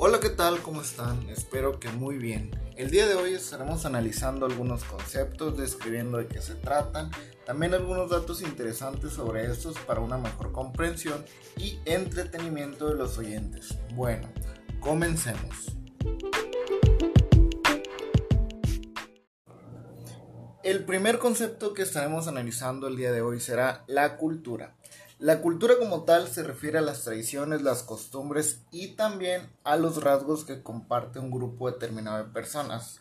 Hola, ¿qué tal? ¿Cómo están? Espero que muy bien. El día de hoy estaremos analizando algunos conceptos, describiendo de qué se tratan, también algunos datos interesantes sobre estos para una mejor comprensión y entretenimiento de los oyentes. Bueno, comencemos. El primer concepto que estaremos analizando el día de hoy será la cultura. La cultura como tal se refiere a las tradiciones, las costumbres y también a los rasgos que comparte un grupo determinado de personas.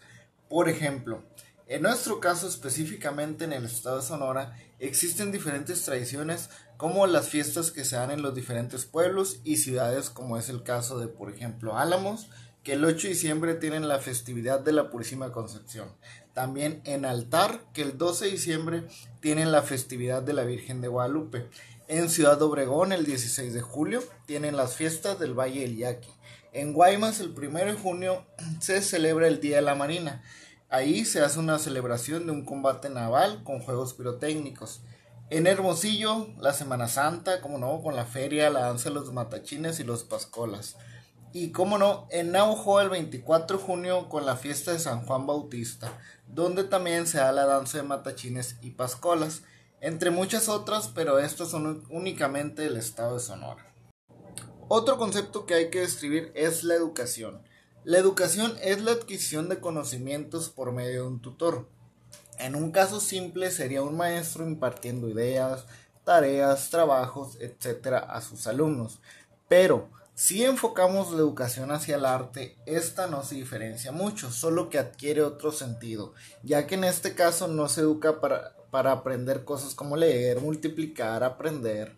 Por ejemplo, en nuestro caso específicamente en el estado de Sonora existen diferentes tradiciones como las fiestas que se dan en los diferentes pueblos y ciudades como es el caso de por ejemplo Álamos que el 8 de diciembre tienen la festividad de la Purísima Concepción. También en Altar que el 12 de diciembre tienen la festividad de la Virgen de Guadalupe. En Ciudad Obregón, el 16 de julio, tienen las fiestas del Valle del Yaqui. En Guaymas, el 1 de junio, se celebra el Día de la Marina. Ahí se hace una celebración de un combate naval con juegos pirotécnicos. En Hermosillo, la Semana Santa, como no, con la feria, la danza de los matachines y los pascolas. Y como no, en Naujo el 24 de junio con la fiesta de San Juan Bautista, donde también se da la danza de matachines y pascolas entre muchas otras, pero estos son únicamente del estado de Sonora. Otro concepto que hay que describir es la educación. La educación es la adquisición de conocimientos por medio de un tutor. En un caso simple sería un maestro impartiendo ideas, tareas, trabajos, etc. a sus alumnos. Pero si enfocamos la educación hacia el arte, esta no se diferencia mucho, solo que adquiere otro sentido, ya que en este caso no se educa para para aprender cosas como leer, multiplicar, aprender,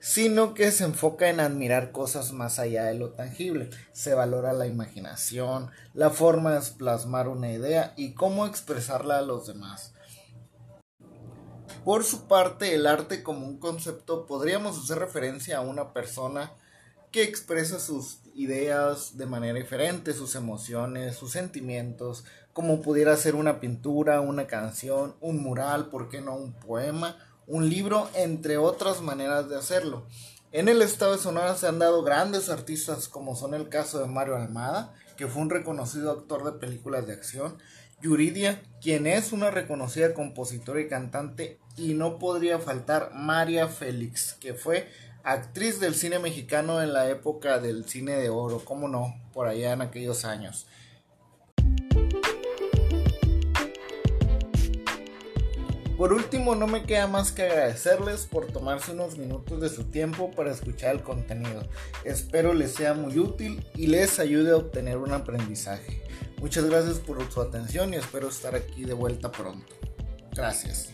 sino que se enfoca en admirar cosas más allá de lo tangible. Se valora la imaginación, la forma de plasmar una idea y cómo expresarla a los demás. Por su parte, el arte como un concepto podríamos hacer referencia a una persona que expresa sus ideas de manera diferente, sus emociones, sus sentimientos, como pudiera ser una pintura, una canción, un mural, ¿por qué no un poema, un libro, entre otras maneras de hacerlo. En el estado de Sonora se han dado grandes artistas como son el caso de Mario Almada, que fue un reconocido actor de películas de acción, Yuridia, quien es una reconocida compositora y cantante, y no podría faltar María Félix, que fue actriz del cine mexicano en la época del cine de oro, cómo no, por allá en aquellos años. Por último, no me queda más que agradecerles por tomarse unos minutos de su tiempo para escuchar el contenido. Espero les sea muy útil y les ayude a obtener un aprendizaje. Muchas gracias por su atención y espero estar aquí de vuelta pronto. Gracias.